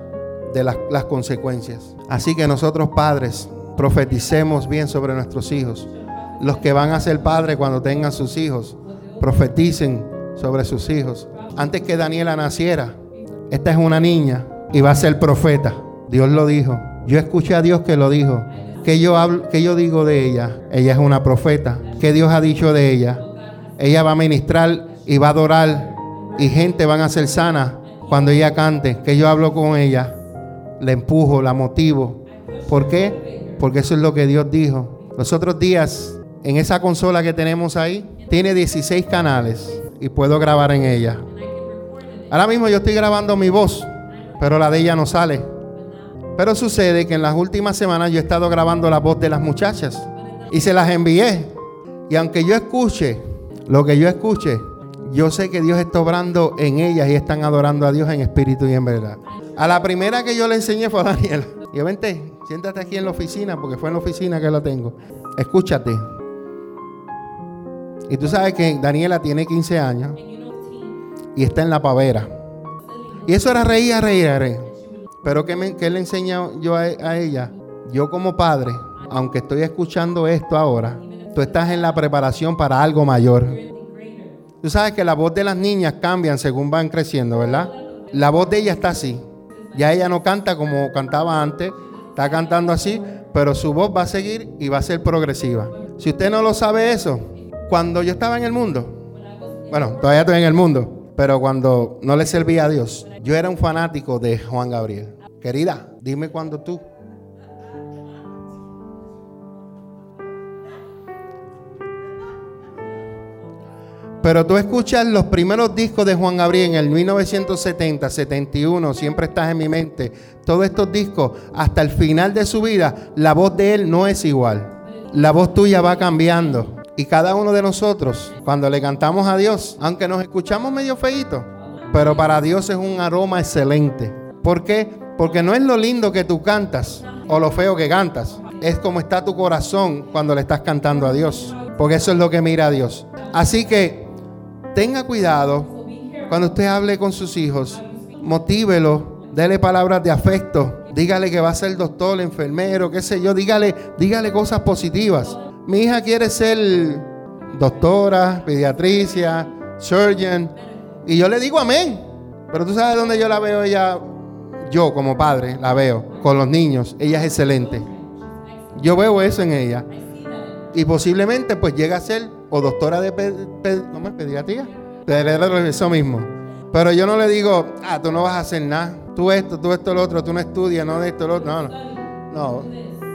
Speaker 2: de las, consecuencias. Así que nosotros padres profeticemos bien sobre nuestros hijos. Los que van a ser padres cuando tengan sus hijos, profeticen sobre sus hijos. Antes que Daniela naciera, esta es una niña y va a ser profeta. Dios lo dijo. Yo escuché a Dios que lo dijo. Que yo, hablo, que yo digo de ella? Ella es una profeta. Que Dios ha dicho de ella? Ella va a ministrar y va a adorar y gente van a ser sana cuando ella cante, que yo hablo con ella, la empujo, la motivo. ¿Por qué? Porque eso es lo que Dios dijo. Los otros días, en esa consola que tenemos ahí, tiene 16 canales y puedo grabar en ella. Ahora mismo yo estoy grabando mi voz, pero la de ella no sale. Pero sucede que en las últimas semanas yo he estado grabando la voz de las muchachas y se las envié. Y aunque yo escuche lo que yo escuche, yo sé que Dios está obrando en ellas y están adorando a Dios en espíritu y en verdad. A la primera que yo le enseñé fue a Daniela. Yo, vente, siéntate aquí en la oficina, porque fue en la oficina que la tengo. Escúchate. Y tú sabes que Daniela tiene 15 años y está en la pavera. Y eso era reír, reír, reír. Pero ¿qué, me, le enseño yo a ella? Yo como padre, aunque estoy escuchando esto ahora, tú estás en la preparación para algo mayor. Tú sabes que la voz de las niñas cambian según van creciendo, ¿verdad? La voz de ella está así. Ya ella no canta como cantaba antes, está cantando así, pero su voz va a seguir y va a ser progresiva. Si usted no lo sabe eso, cuando yo estaba en el mundo, bueno, todavía estoy en el mundo, pero cuando no le servía a Dios, yo era un fanático de Juan Gabriel. Querida, dime cuando tú Pero tú escuchas los primeros discos de Juan Gabriel en el 1970, 71, siempre estás en mi mente. Todos estos discos, hasta el final de su vida, la voz de él no es igual. La voz tuya va cambiando. Y cada uno de nosotros, cuando le cantamos a Dios, aunque nos escuchamos medio feíto, pero para Dios es un aroma excelente. ¿Por qué? Porque no es lo lindo que tú cantas o lo feo que cantas. Es como está tu corazón cuando le estás cantando a Dios. Porque eso es lo que mira a Dios. Así que tenga cuidado cuando usted hable con sus hijos, motívelo, déle palabras de afecto, dígale que va a ser doctor, enfermero, qué sé yo, dígale, dígale cosas positivas. Mi hija quiere ser doctora, pediatricia, surgeon, y yo le digo amén. Pero tú sabes dónde yo la veo ella, yo como padre la veo con los niños, ella es excelente. Yo veo eso en ella. Y posiblemente pues llega a ser o doctora de ¿cómo pediatría. Eso mismo. Pero yo no le digo, ah, tú no vas a hacer nada. Tú esto, tú esto, lo otro, tú no estudias, no de esto, lo otro. No, no. No,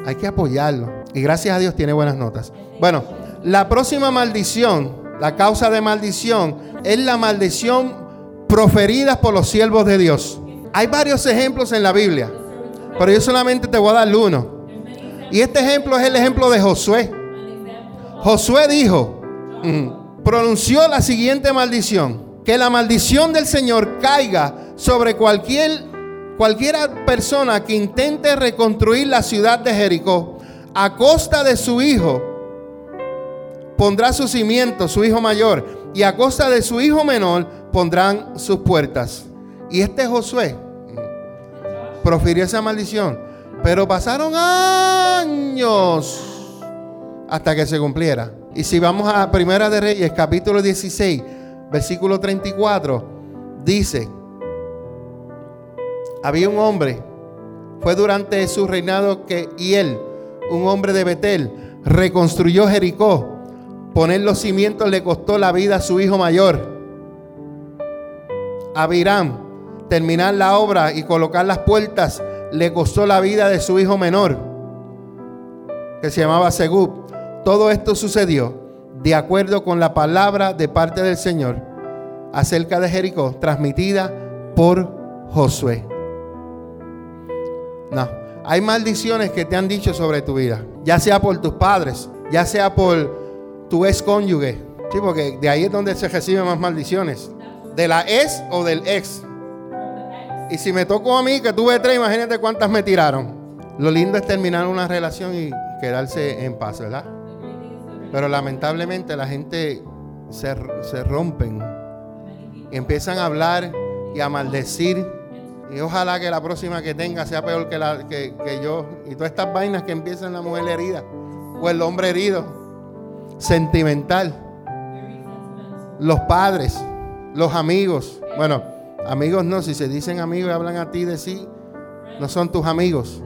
Speaker 2: hay que apoyarlo. Y gracias a Dios tiene buenas notas. Bueno, la próxima maldición, la causa de maldición, es la maldición proferida por los siervos de Dios. Hay varios ejemplos en la Biblia, pero yo solamente te voy a dar uno. Y este ejemplo es el ejemplo de Josué. Josué dijo, pronunció la siguiente maldición. Que la maldición del Señor caiga sobre cualquier, persona que intente reconstruir la ciudad de Jericó a costa de su hijo, pondrá su cimiento, su hijo mayor, y a costa de su hijo menor pondrán sus puertas. Y este Josué profirió esa maldición. Pero pasaron años hasta que se cumpliera. Y si vamos a Primera de Reyes, capítulo 16, versículo 34, dice, había un hombre, fue durante su reinado que y él, un hombre de Betel, reconstruyó Jericó. Poner los cimientos le costó la vida a su hijo mayor. A terminar la obra y colocar las puertas le costó la vida de su hijo menor, que se llamaba Segub. Todo esto sucedió de acuerdo con la palabra de parte del Señor acerca de Jericó, transmitida por Josué. No, hay maldiciones que te han dicho sobre tu vida, ya sea por tus padres, ya sea por tu ex cónyuge. Sí, porque de ahí es donde se reciben más maldiciones. De la ex o del ex. Y si me tocó a mí, que tuve tres, imagínate cuántas me tiraron. Lo lindo es terminar una relación y quedarse en paz, ¿verdad? Pero lamentablemente la gente se, se rompen y empiezan a hablar y a maldecir. Y ojalá que la próxima que tenga sea peor que, la, que, que yo. Y todas estas vainas que empiezan la mujer herida o el hombre herido, sentimental. Los padres, los amigos. Bueno, Amigos no, si se dicen amigos y hablan a ti de sí, no son tus amigos.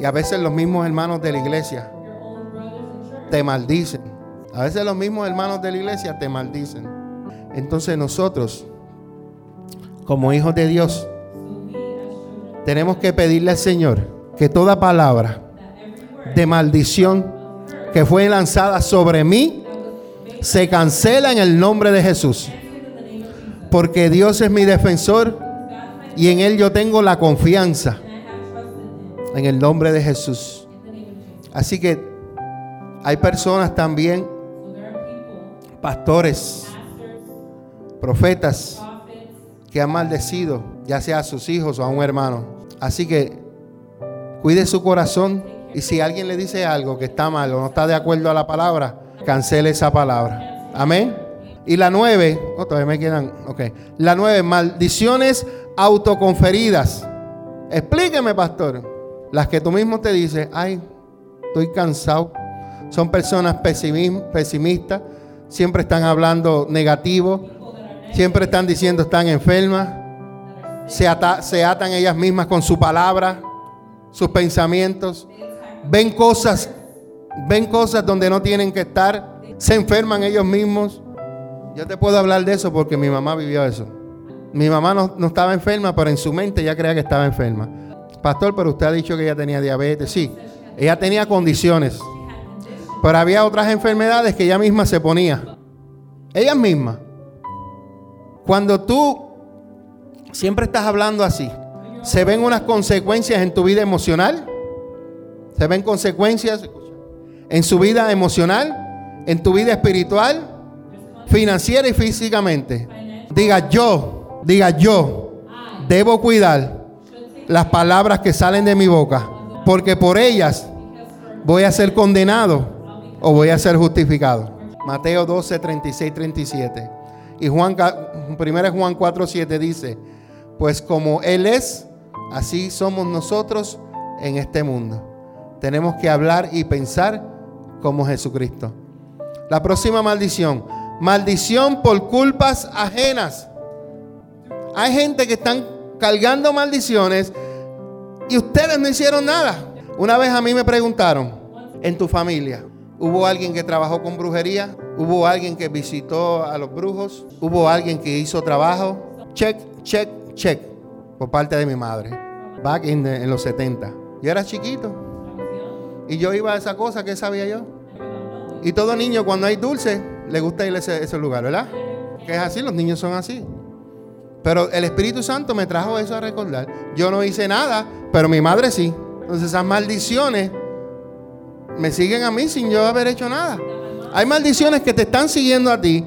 Speaker 2: Y a veces los mismos hermanos de la iglesia te maldicen. A veces los mismos hermanos de la iglesia te maldicen. Entonces nosotros, como hijos de Dios, tenemos que pedirle al Señor que toda palabra de maldición que fue lanzada sobre mí se cancela en el nombre de Jesús porque Dios es mi defensor y en Él yo tengo la confianza. En el nombre de Jesús. Así que hay personas también, pastores, profetas, que han maldecido, ya sea a sus hijos o a un hermano. Así que cuide su corazón y si alguien le dice algo que está mal o no está de acuerdo a la palabra, cancele esa palabra. Amén. Y la nueve, oh, todavía me quedan, ok. La nueve, maldiciones autoconferidas. Explíqueme, pastor. Las que tú mismo te dices, ay, estoy cansado. Son personas pesimistas, siempre están hablando negativo, siempre están diciendo están enfermas, se, atan ellas mismas con su palabra, sus pensamientos, ven cosas, ven cosas donde no tienen que estar, se enferman ellos mismos. Yo te puedo hablar de eso porque mi mamá vivió eso. Mi mamá no, estaba enferma, pero en su mente ya creía que estaba enferma. Pastor, pero usted ha dicho que ella tenía diabetes. Sí, ella tenía condiciones. Pero había otras enfermedades que ella misma se ponía. Ella misma. Cuando tú siempre estás hablando así, se ven unas consecuencias en tu vida emocional. Se ven consecuencias en su vida emocional, en tu vida espiritual financiera y físicamente. Diga yo, diga yo, debo cuidar las palabras que salen de mi boca, porque por ellas voy a ser condenado o voy a ser justificado. Mateo 12, 36, 37. Y Juan, 1 Juan 4, 7 dice, pues como Él es, así somos nosotros en este mundo. Tenemos que hablar y pensar como Jesucristo. La próxima maldición, Maldición por culpas ajenas. Hay gente que están cargando maldiciones y ustedes no hicieron nada. Una vez a mí me preguntaron, en tu familia, ¿hubo alguien que trabajó con brujería? ¿Hubo alguien que visitó a los brujos? ¿Hubo alguien que hizo trabajo? Check, check, check, por parte de mi madre. Back in en los 70. Yo era chiquito. Y yo iba a esa cosa, ¿qué sabía yo? Y todo niño cuando hay dulce, le gusta ir a ese, lugar, ¿verdad? Que es así, los niños son así. Pero el Espíritu Santo me trajo eso a recordar. Yo no hice nada, pero mi madre sí. Entonces esas maldiciones me siguen a mí sin yo haber hecho nada. Hay maldiciones que te están siguiendo a ti,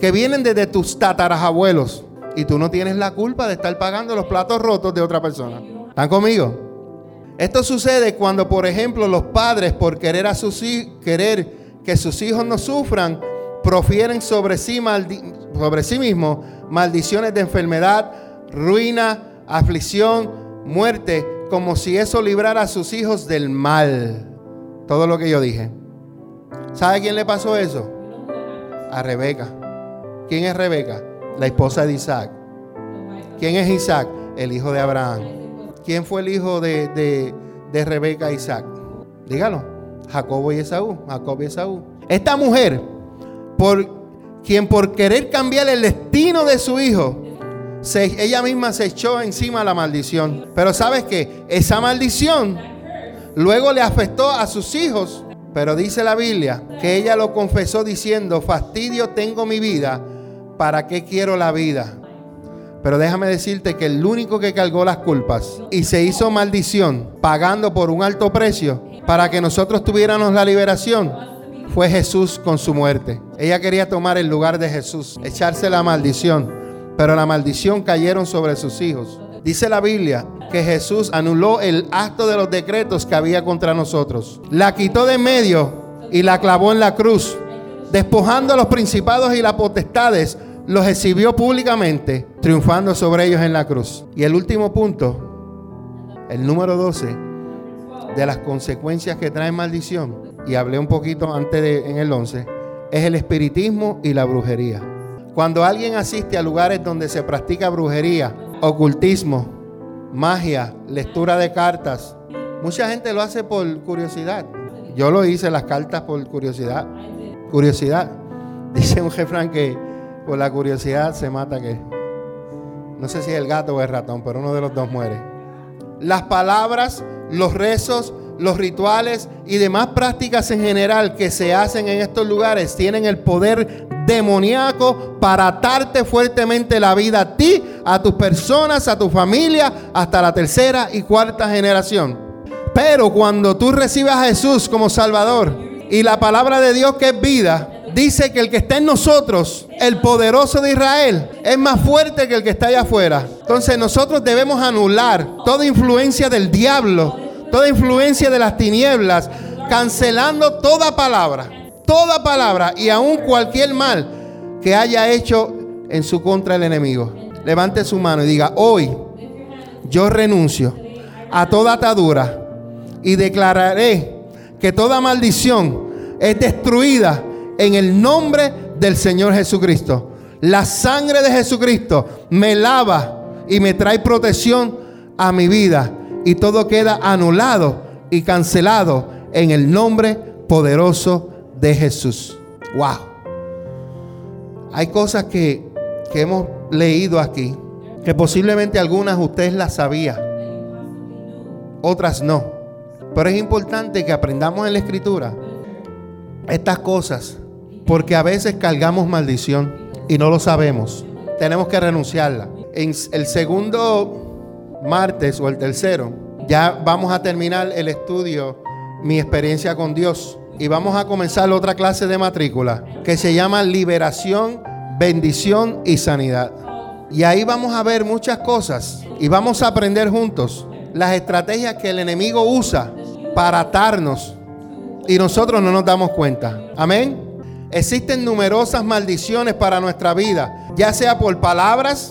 Speaker 2: que vienen desde tus tatarabuelos. y tú no tienes la culpa de estar pagando los platos rotos de otra persona. ¿Están conmigo? Esto sucede cuando, por ejemplo, los padres, por querer, a sus, querer que sus hijos no sufran, profieren sobre sí, sobre sí mismos maldiciones de enfermedad, ruina, aflicción, muerte, como si eso librara a sus hijos del mal. Todo lo que yo dije. ¿Sabe quién le pasó eso? A Rebeca. ¿Quién es Rebeca? La esposa de Isaac. ¿Quién es Isaac? El hijo de Abraham. ¿Quién fue el hijo de, Rebeca e Isaac? Dígalo. Jacobo y Esaú. Jacob y Esaú. Esta mujer, por quien por querer cambiar el destino de su hijo, ella misma se echó encima la maldición. Pero sabes que esa maldición luego le afectó a sus hijos. Pero dice la Biblia que ella lo confesó diciendo, fastidio tengo mi vida, ¿para qué quiero la vida? Pero déjame decirte que el único que cargó las culpas y se hizo maldición pagando por un alto precio para que nosotros tuviéramos la liberación fue Jesús con su muerte. Ella quería tomar el lugar de Jesús, echarse la maldición, pero la maldición cayeron sobre sus hijos. Dice la Biblia que Jesús anuló el acto de los decretos que había contra nosotros. La quitó de medio y la clavó en la cruz, despojando a los principados y las potestades los exhibió públicamente, triunfando sobre ellos en la cruz. Y el último punto, el número 12, de las consecuencias que trae maldición, y hablé un poquito antes de, en el 11, es el espiritismo y la brujería. Cuando alguien asiste a lugares donde se practica brujería, ocultismo, magia, lectura de cartas, mucha gente lo hace por curiosidad. Yo lo hice las cartas por curiosidad. Curiosidad. Dice un jefran que por la curiosidad se mata que. No sé si es el gato o el ratón, pero uno de los dos muere. Las palabras, los rezos, los rituales y demás prácticas en general que se hacen en estos lugares tienen el poder demoníaco para atarte fuertemente la vida a ti, a tus personas, a tu familia, hasta la tercera y cuarta generación. Pero cuando tú recibas a Jesús como Salvador y la palabra de Dios que es vida, dice que el que está en nosotros, el poderoso de Israel, es más fuerte que el que está allá afuera. Entonces nosotros debemos anular toda influencia del diablo, toda influencia de las tinieblas, cancelando toda palabra, toda palabra y aún cualquier mal que haya hecho en su contra el enemigo. Levante su mano y diga, hoy yo renuncio a toda atadura y declararé que toda maldición es destruida en el nombre del Señor Jesucristo. La sangre de Jesucristo me lava y me trae protección a mi vida. Y todo queda anulado y cancelado en el nombre poderoso de Jesús. Wow. Hay cosas que, que hemos leído aquí, que posiblemente algunas ustedes las sabían, otras no. Pero es importante que aprendamos en la escritura estas cosas porque a veces cargamos maldición y no lo sabemos. Tenemos que renunciarla. En el segundo martes o el tercero, ya vamos a terminar el estudio, mi experiencia con Dios. Y vamos a comenzar otra clase de matrícula que se llama liberación, bendición y sanidad. Y ahí vamos a ver muchas cosas y vamos a aprender juntos las estrategias que el enemigo usa para atarnos y nosotros no nos damos cuenta. Amén. Existen numerosas maldiciones para nuestra vida, ya sea por palabras,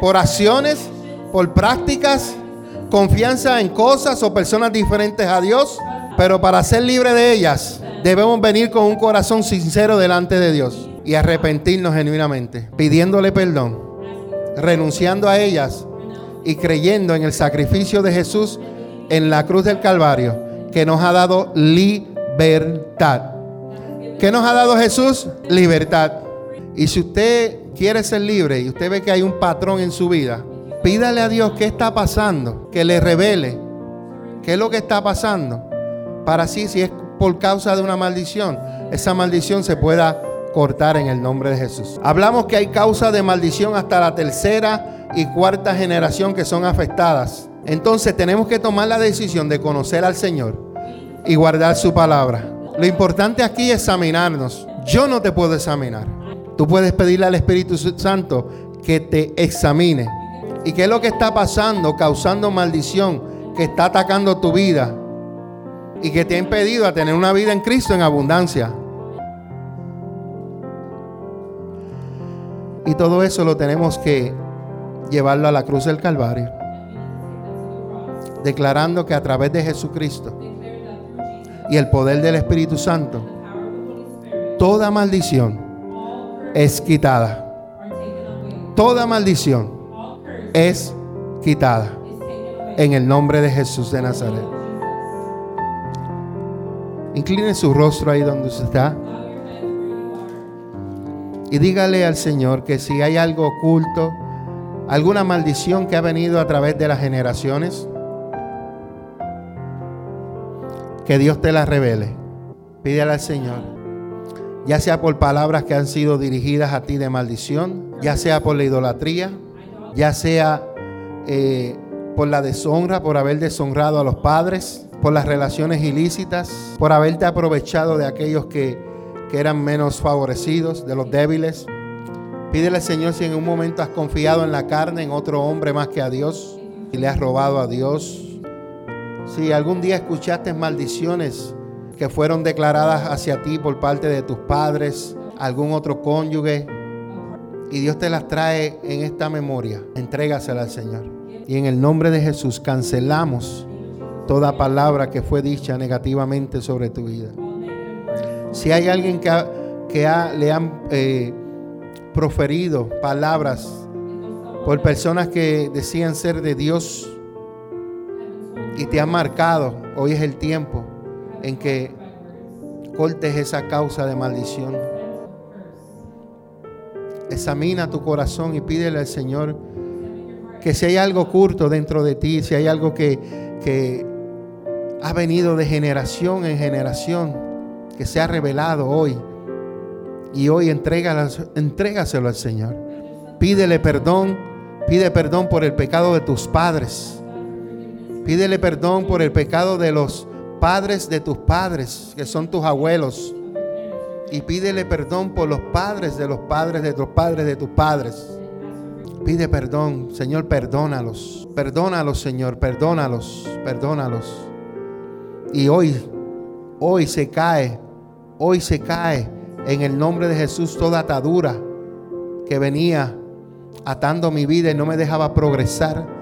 Speaker 2: por acciones, por prácticas, confianza en cosas o personas diferentes a Dios. Pero para ser libre de ellas, debemos venir con un corazón sincero delante de Dios y arrepentirnos genuinamente, pidiéndole perdón, renunciando a ellas y creyendo en el sacrificio de Jesús en la cruz del Calvario, que nos ha dado libertad. ¿Qué nos ha dado Jesús? Libertad. Y si usted quiere ser libre y usted ve que hay un patrón en su vida, pídale a Dios qué está pasando, que le revele qué es lo que está pasando, para así si es por causa de una maldición, esa maldición se pueda cortar en el nombre de Jesús. Hablamos que hay causa de maldición hasta la tercera y cuarta generación que son afectadas. Entonces tenemos que tomar la decisión de conocer al Señor y guardar su palabra. Lo importante aquí es examinarnos. Yo no te puedo examinar. Tú puedes pedirle al Espíritu Santo que te examine. ¿Y qué es lo que está pasando, causando maldición, que está atacando tu vida y que te ha impedido a tener una vida en Cristo en abundancia? Y todo eso lo tenemos que llevarlo a la cruz del Calvario, declarando que a través de Jesucristo y el poder del Espíritu Santo, toda maldición es quitada. Toda maldición es quitada en el nombre de Jesús de Nazaret. Incline su rostro ahí donde usted está. Y dígale al Señor que si hay algo oculto, alguna maldición que ha venido a través de las generaciones, que Dios te la revele. Pídele al Señor. Ya sea por palabras que han sido dirigidas a ti de maldición, ya sea por la idolatría, ya sea eh, por la deshonra, por haber deshonrado a los padres, por las relaciones ilícitas, por haberte aprovechado de aquellos que, que eran menos favorecidos, de los débiles. Pídele Señor si en un momento has confiado en la carne, en otro hombre más que a Dios, y le has robado a Dios, si algún día escuchaste maldiciones que fueron declaradas hacia ti por parte de tus padres, algún otro cónyuge, y Dios te las trae en esta memoria, entrégasela al Señor. Y en el nombre de Jesús cancelamos toda palabra que fue dicha negativamente sobre tu vida. Si hay alguien que, que le han eh, proferido palabras por personas que decían ser de Dios, y te ha marcado, hoy es el tiempo en que cortes esa causa de maldición. Examina tu corazón y pídele al Señor que si hay algo oculto dentro de ti, si hay algo que, que ha venido de generación en generación, que se ha revelado hoy, y hoy entrégaselo al Señor. Pídele perdón, pide perdón por el pecado de tus padres Pídele perdón por el pecado de los padres de tus padres, que son tus abuelos. Y pídele perdón por los padres de los padres de tus padres de tus padres. Pide perdón, Señor, perdónalos. Perdónalos, Señor, perdónalos, perdónalos. Y hoy, hoy se cae, hoy se cae en el nombre de Jesús toda atadura que venía atando mi vida y no me dejaba progresar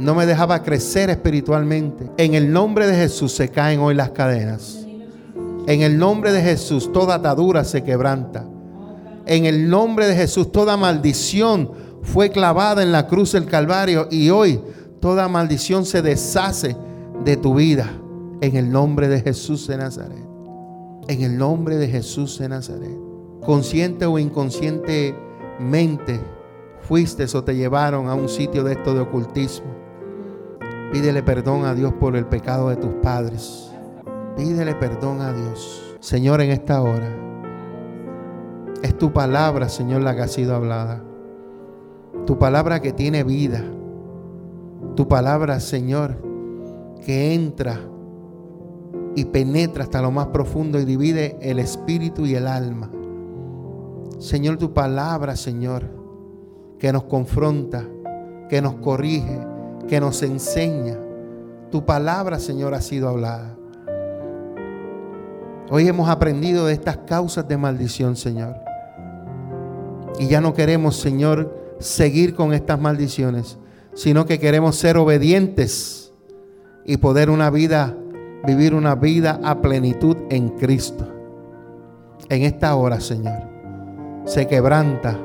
Speaker 2: no me dejaba crecer espiritualmente. En el nombre de Jesús se caen hoy las cadenas. En el nombre de Jesús toda atadura se quebranta. En el nombre de Jesús toda maldición fue clavada en la cruz del Calvario y hoy toda maldición se deshace de tu vida. En el nombre de Jesús de Nazaret. En el nombre de Jesús de Nazaret. Consciente o inconscientemente fuiste o te llevaron a un sitio de esto de ocultismo Pídele perdón a Dios por el pecado de tus padres. Pídele perdón a Dios. Señor, en esta hora. Es tu palabra, Señor, la que ha sido hablada. Tu palabra que tiene vida. Tu palabra, Señor, que entra y penetra hasta lo más profundo y divide el espíritu y el alma. Señor, tu palabra, Señor, que nos confronta, que nos corrige, que nos enseña. Tu palabra, Señor, ha sido hablada. Hoy hemos aprendido de estas causas de maldición, Señor. Y ya no queremos, Señor, seguir con estas maldiciones, sino que queremos ser obedientes y poder una vida, vivir una vida a plenitud en Cristo. En esta hora, Señor, se quebranta,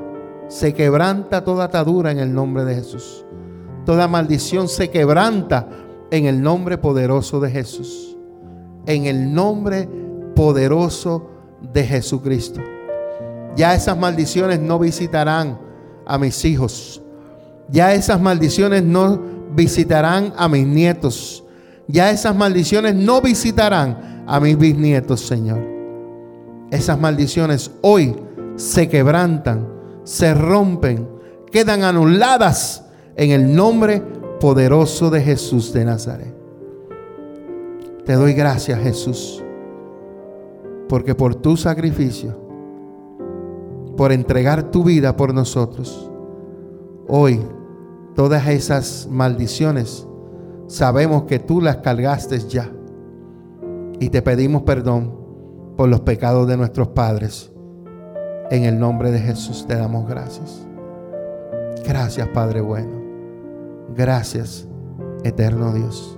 Speaker 2: se quebranta toda atadura en el nombre de Jesús. Toda maldición se quebranta en el nombre poderoso de Jesús. En el nombre poderoso de Jesucristo. Ya esas maldiciones no visitarán a mis hijos. Ya esas maldiciones no visitarán a mis nietos. Ya esas maldiciones no visitarán a mis bisnietos, Señor. Esas maldiciones hoy se quebrantan, se rompen, quedan anuladas en el nombre poderoso de Jesús de Nazaret. Te doy gracias, Jesús, porque por tu sacrificio, por entregar tu vida por nosotros, Hoy, todas esas maldiciones, sabemos que tú las cargaste ya. Y te pedimos perdón por los pecados de nuestros padres. En el nombre de Jesús te damos gracias. Gracias Padre bueno. Gracias eterno Dios.